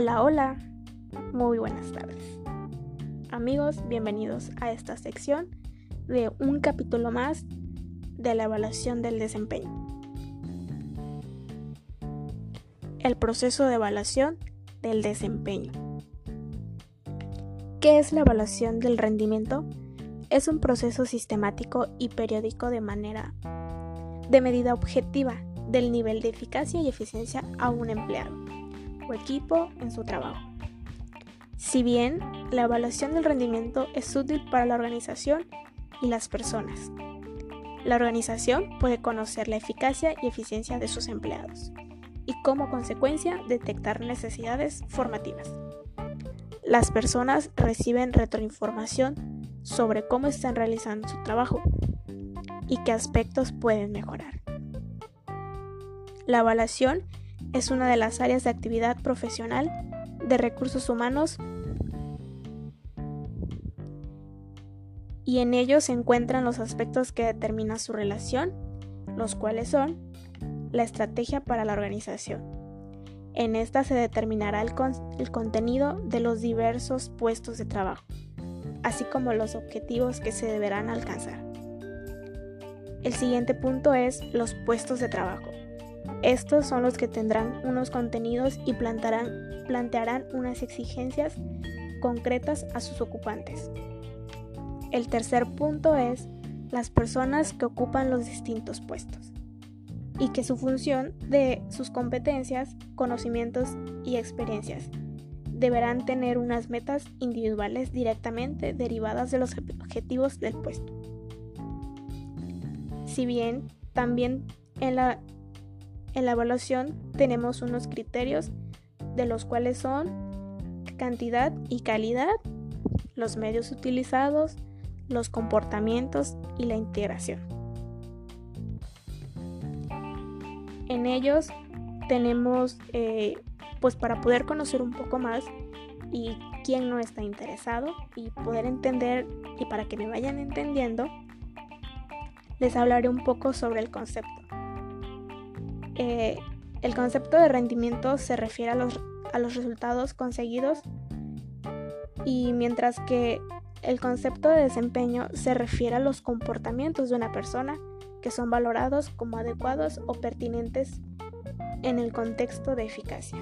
Hola, hola, muy buenas tardes. Amigos, bienvenidos a esta sección de un capítulo más de la evaluación del desempeño. El proceso de evaluación del desempeño. ¿Qué es la evaluación del rendimiento? Es un proceso sistemático y periódico de manera de medida objetiva del nivel de eficacia y eficiencia a un empleado o equipo en su trabajo. Si bien la evaluación del rendimiento es útil para la organización y las personas, la organización puede conocer la eficacia y eficiencia de sus empleados y como consecuencia detectar necesidades formativas. Las personas reciben retroinformación sobre cómo están realizando su trabajo y qué aspectos pueden mejorar. La evaluación es una de las áreas de actividad profesional de recursos humanos y en ellos se encuentran los aspectos que determinan su relación, los cuales son la estrategia para la organización. En esta se determinará el, el contenido de los diversos puestos de trabajo, así como los objetivos que se deberán alcanzar. El siguiente punto es los puestos de trabajo. Estos son los que tendrán unos contenidos y plantearán unas exigencias concretas a sus ocupantes. El tercer punto es las personas que ocupan los distintos puestos y que su función de sus competencias, conocimientos y experiencias deberán tener unas metas individuales directamente derivadas de los objetivos del puesto. Si bien también en la en la evaluación tenemos unos criterios de los cuales son cantidad y calidad, los medios utilizados, los comportamientos y la integración. En ellos tenemos, eh, pues para poder conocer un poco más y quién no está interesado y poder entender y para que me vayan entendiendo, les hablaré un poco sobre el concepto. Eh, el concepto de rendimiento se refiere a los, a los resultados conseguidos y mientras que el concepto de desempeño se refiere a los comportamientos de una persona que son valorados como adecuados o pertinentes en el contexto de eficacia.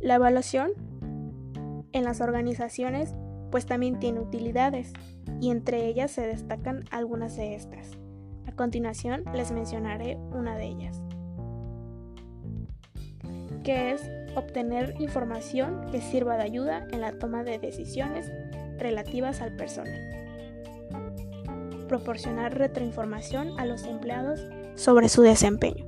La evaluación en las organizaciones pues también tiene utilidades y entre ellas se destacan algunas de estas. Continuación les mencionaré una de ellas, que es obtener información que sirva de ayuda en la toma de decisiones relativas al personal. Proporcionar retroinformación a los empleados sobre su desempeño.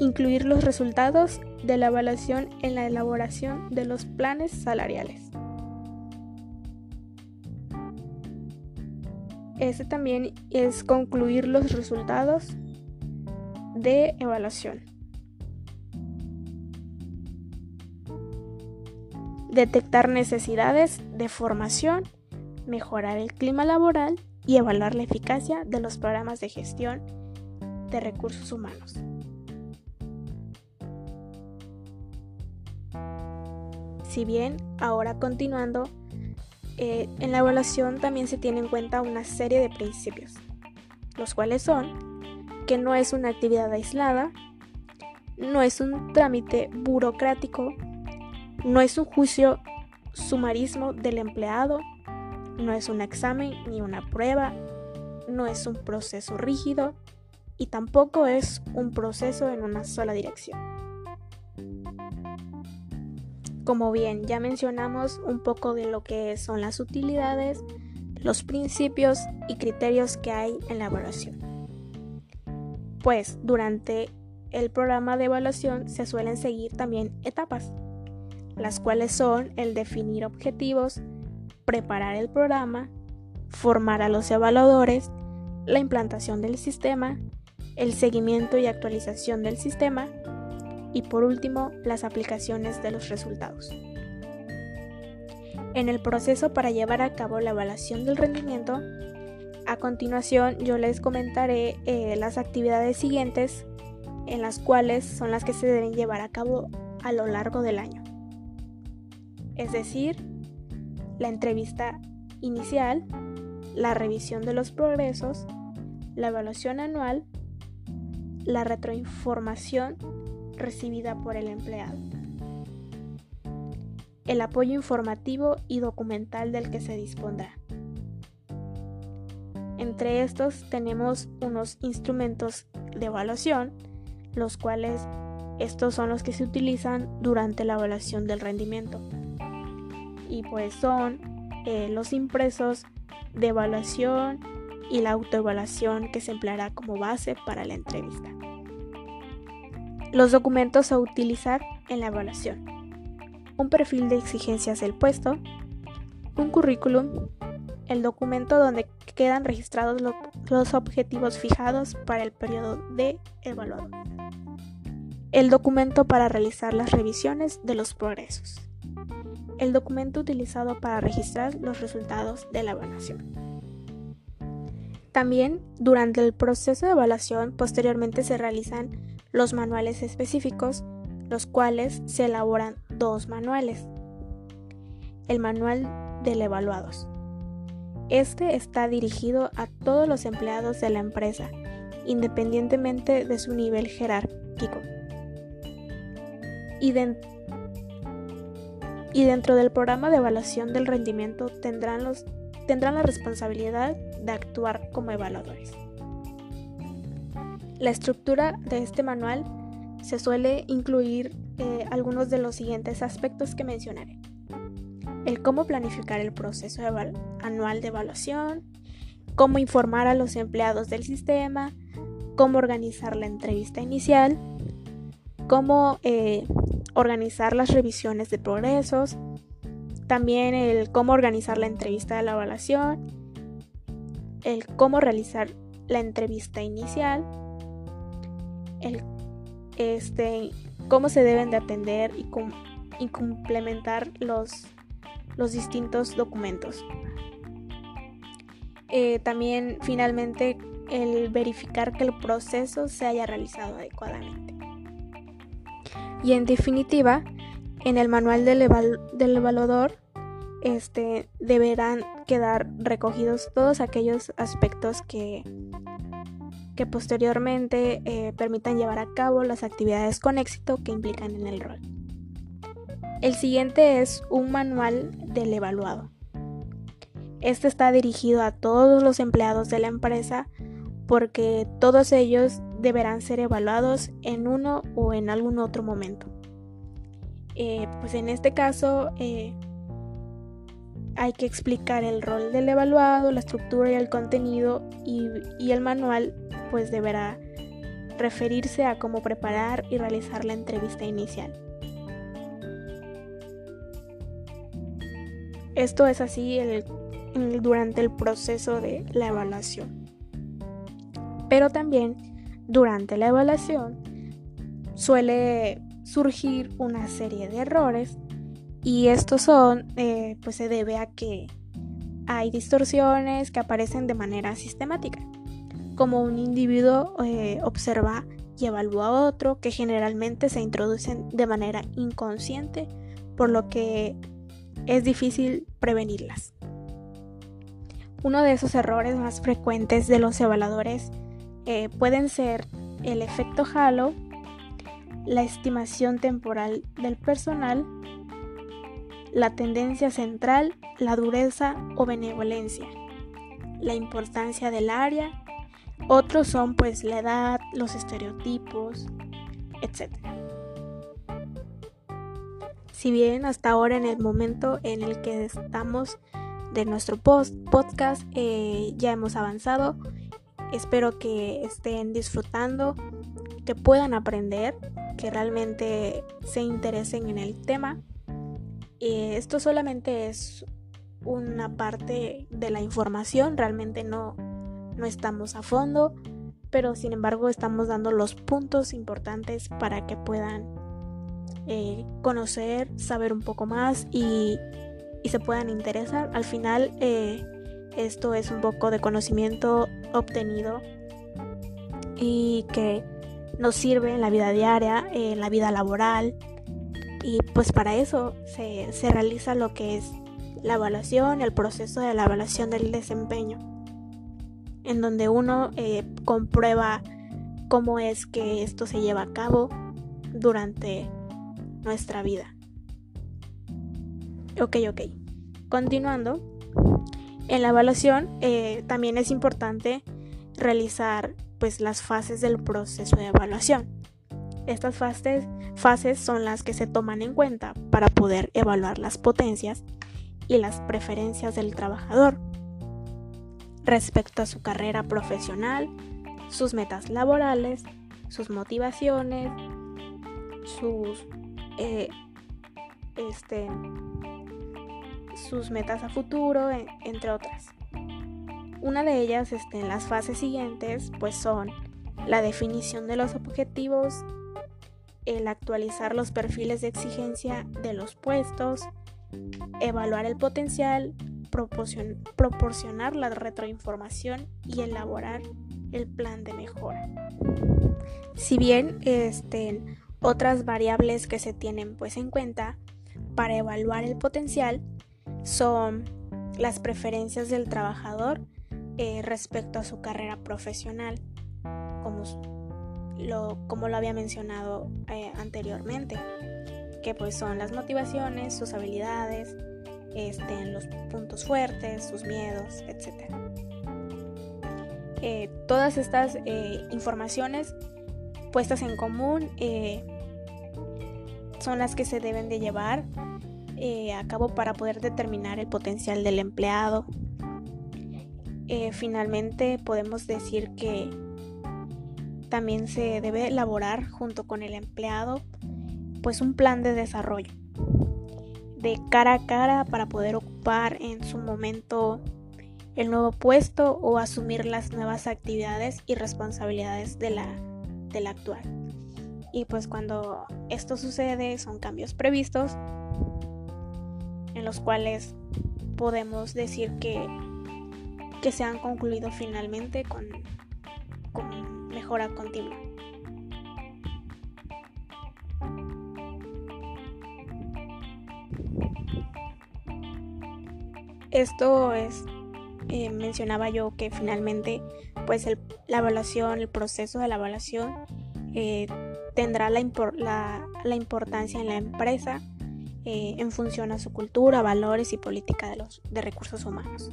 Incluir los resultados de la evaluación en la elaboración de los planes salariales. Este también es concluir los resultados de evaluación. Detectar necesidades de formación, mejorar el clima laboral y evaluar la eficacia de los programas de gestión de recursos humanos. Si bien, ahora continuando, eh, en la evaluación también se tiene en cuenta una serie de principios, los cuales son que no es una actividad aislada, no es un trámite burocrático, no es un juicio sumarismo del empleado, no es un examen ni una prueba, no es un proceso rígido y tampoco es un proceso en una sola dirección. Como bien ya mencionamos un poco de lo que son las utilidades, los principios y criterios que hay en la evaluación. Pues durante el programa de evaluación se suelen seguir también etapas, las cuales son el definir objetivos, preparar el programa, formar a los evaluadores, la implantación del sistema, el seguimiento y actualización del sistema, y por último las aplicaciones de los resultados. En el proceso para llevar a cabo la evaluación del rendimiento, a continuación yo les comentaré eh, las actividades siguientes en las cuales son las que se deben llevar a cabo a lo largo del año. Es decir, la entrevista inicial, la revisión de los progresos, la evaluación anual, la retroinformación recibida por el empleado, el apoyo informativo y documental del que se dispondrá. Entre estos tenemos unos instrumentos de evaluación, los cuales estos son los que se utilizan durante la evaluación del rendimiento. Y pues son eh, los impresos de evaluación y la autoevaluación que se empleará como base para la entrevista. Los documentos a utilizar en la evaluación. Un perfil de exigencias del puesto, un currículum, el documento donde quedan registrados los objetivos fijados para el periodo de evaluador. El documento para realizar las revisiones de los progresos. El documento utilizado para registrar los resultados de la evaluación. También, durante el proceso de evaluación, posteriormente se realizan los manuales específicos, los cuales se elaboran dos manuales. El manual del evaluados, este está dirigido a todos los empleados de la empresa, independientemente de su nivel jerárquico. Y, dentro del programa de evaluación del rendimiento tendrán, la responsabilidad de actuar como evaluadores. La estructura de este manual se suele incluir eh, algunos de los siguientes aspectos que mencionaré. El cómo planificar el proceso anual de evaluación, cómo informar a los empleados del sistema, cómo organizar la entrevista inicial, cómo eh, organizar las revisiones de progresos, también el cómo organizar la entrevista de la evaluación, el cómo realizar la entrevista inicial, el este, cómo se deben de atender y, complementar los los distintos documentos. Eh, también finalmente el verificar que el proceso se haya realizado adecuadamente. Y en definitiva, en el manual del, evaluador este, deberán quedar recogidos todos aquellos aspectos que, que posteriormente eh, permitan llevar a cabo las actividades con éxito que implican en el rol. El siguiente es un manual del evaluado. Este está dirigido a todos los empleados de la empresa porque todos ellos deberán ser evaluados en uno o en algún otro momento. Eh, pues en este caso eh, hay que explicar el rol del evaluado, la estructura y el contenido y, el manual pues deberá referirse a cómo preparar y realizar la entrevista inicial. Esto es así durante el proceso de la evaluación. Pero también durante la evaluación suele surgir una serie de errores y estos son, eh, pues se debe a que hay distorsiones que aparecen de manera sistemática, como un individuo eh, observa y evalúa a otro que generalmente se introducen de manera inconsciente, por lo que es difícil prevenirlas. Uno de esos errores más frecuentes de los evaluadores eh, pueden ser el efecto halo, la estimación temporal del personal, la tendencia central, la dureza o benevolencia, la importancia del área, otros son pues la edad, los estereotipos, etc. Si bien hasta ahora en el momento en el que estamos de nuestro post podcast eh, ya hemos avanzado, espero que estén disfrutando, que puedan aprender, que realmente se interesen en el tema. Eh, esto solamente es una parte de la información, realmente no, no estamos a fondo, pero sin embargo estamos dando los puntos importantes para que puedan eh, conocer, saber un poco más y, se puedan interesar. Al final eh, esto es un poco de conocimiento obtenido y que nos sirve en la vida diaria, en la vida laboral. Y pues para eso se, se realiza lo que es la evaluación, el proceso de la evaluación del desempeño, en donde uno eh, comprueba cómo es que esto se lleva a cabo durante nuestra vida. Ok, ok. Continuando, en la evaluación eh, también es importante realizar pues las fases del proceso de evaluación. Estas fases, son las que se toman en cuenta para poder evaluar las potencias y las preferencias del trabajador respecto a su carrera profesional, sus metas laborales, sus motivaciones, sus, eh, este, sus metas a futuro, entre otras. Una de ellas este, en las fases siguientes pues son la definición de los objetivos, el actualizar los perfiles de exigencia de los puestos, evaluar el potencial, proporcionar la retroinformación y elaborar el plan de mejora. Si bien este, otras variables que se tienen pues en cuenta para evaluar el potencial son las preferencias del trabajador eh, respecto a su carrera profesional, como lo, como lo había mencionado eh, anteriormente que pues son las motivaciones, sus habilidades, este, los puntos fuertes, sus miedos, etc. Eh, todas estas eh, informaciones puestas en común eh, son las que se deben de llevar a cabo para poder determinar el potencial del empleado. finalmente podemos decir que también se debe elaborar junto con el empleado pues un plan de desarrollo de cara a cara para poder ocupar en su momento el nuevo puesto o asumir las nuevas actividades y responsabilidades de la, de actual. Y pues cuando esto sucede son cambios previstos en los cuales podemos decir que, que se han concluido finalmente con mejora continua. Esto es, eh, mencionaba yo que finalmente pues la evaluación, el proceso de la evaluación eh, tendrá la, importancia en la empresa eh, en función a su cultura, valores y política de recursos humanos.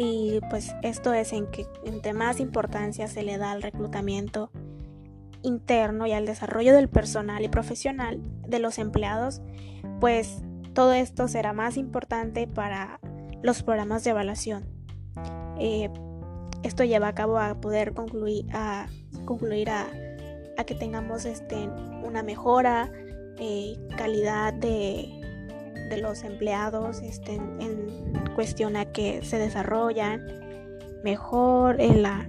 Y pues esto es en que entre más importancia se le da al reclutamiento interno y al desarrollo del personal y profesional de los empleados, pues todo esto será más importante para los programas de evaluación. Eh, esto lleva a cabo a poder concluir a, concluir a, que tengamos este, una mejora, eh, calidad de, los empleados este, en cuestión a que se desarrollan mejor en la,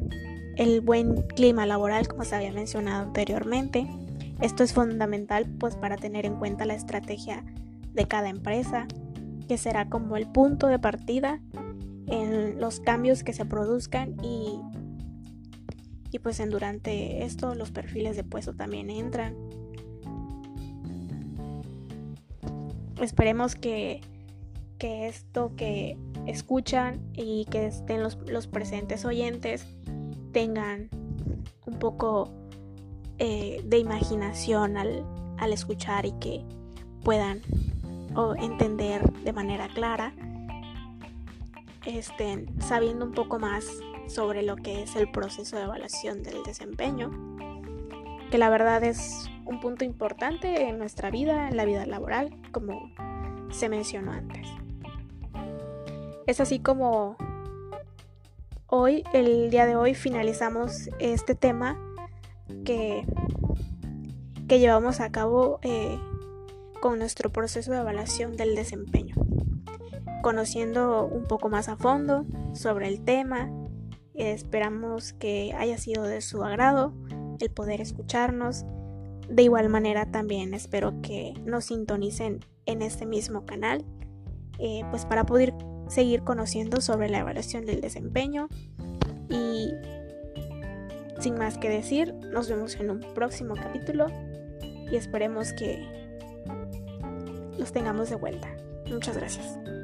el buen clima laboral como se había mencionado anteriormente. Esto es fundamental pues para tener en cuenta la estrategia de cada empresa, que será como el punto de partida en los cambios que se produzcan y, y pues en durante esto los perfiles de puesto también entran. Esperemos que, que esto que escuchan y que estén los, los presentes oyentes tengan un poco eh, de imaginación al, al escuchar y que puedan o entender de manera clara, estén sabiendo un poco más sobre lo que es el proceso de evaluación del desempeño, que la verdad es un punto importante en nuestra vida, en la vida laboral, como se mencionó antes. Es así como hoy, el día de hoy, finalizamos este tema que, que llevamos a cabo eh, con nuestro proceso de evaluación del desempeño, conociendo un poco más a fondo sobre el tema. Esperamos que haya sido de su agrado el poder escucharnos. De igual manera también espero que nos sintonicen en este mismo canal, eh, pues para poder seguir conociendo sobre la evaluación del desempeño y, Sin más que decir, nos vemos en un próximo capítulo y esperemos que los tengamos de vuelta. Muchas gracias.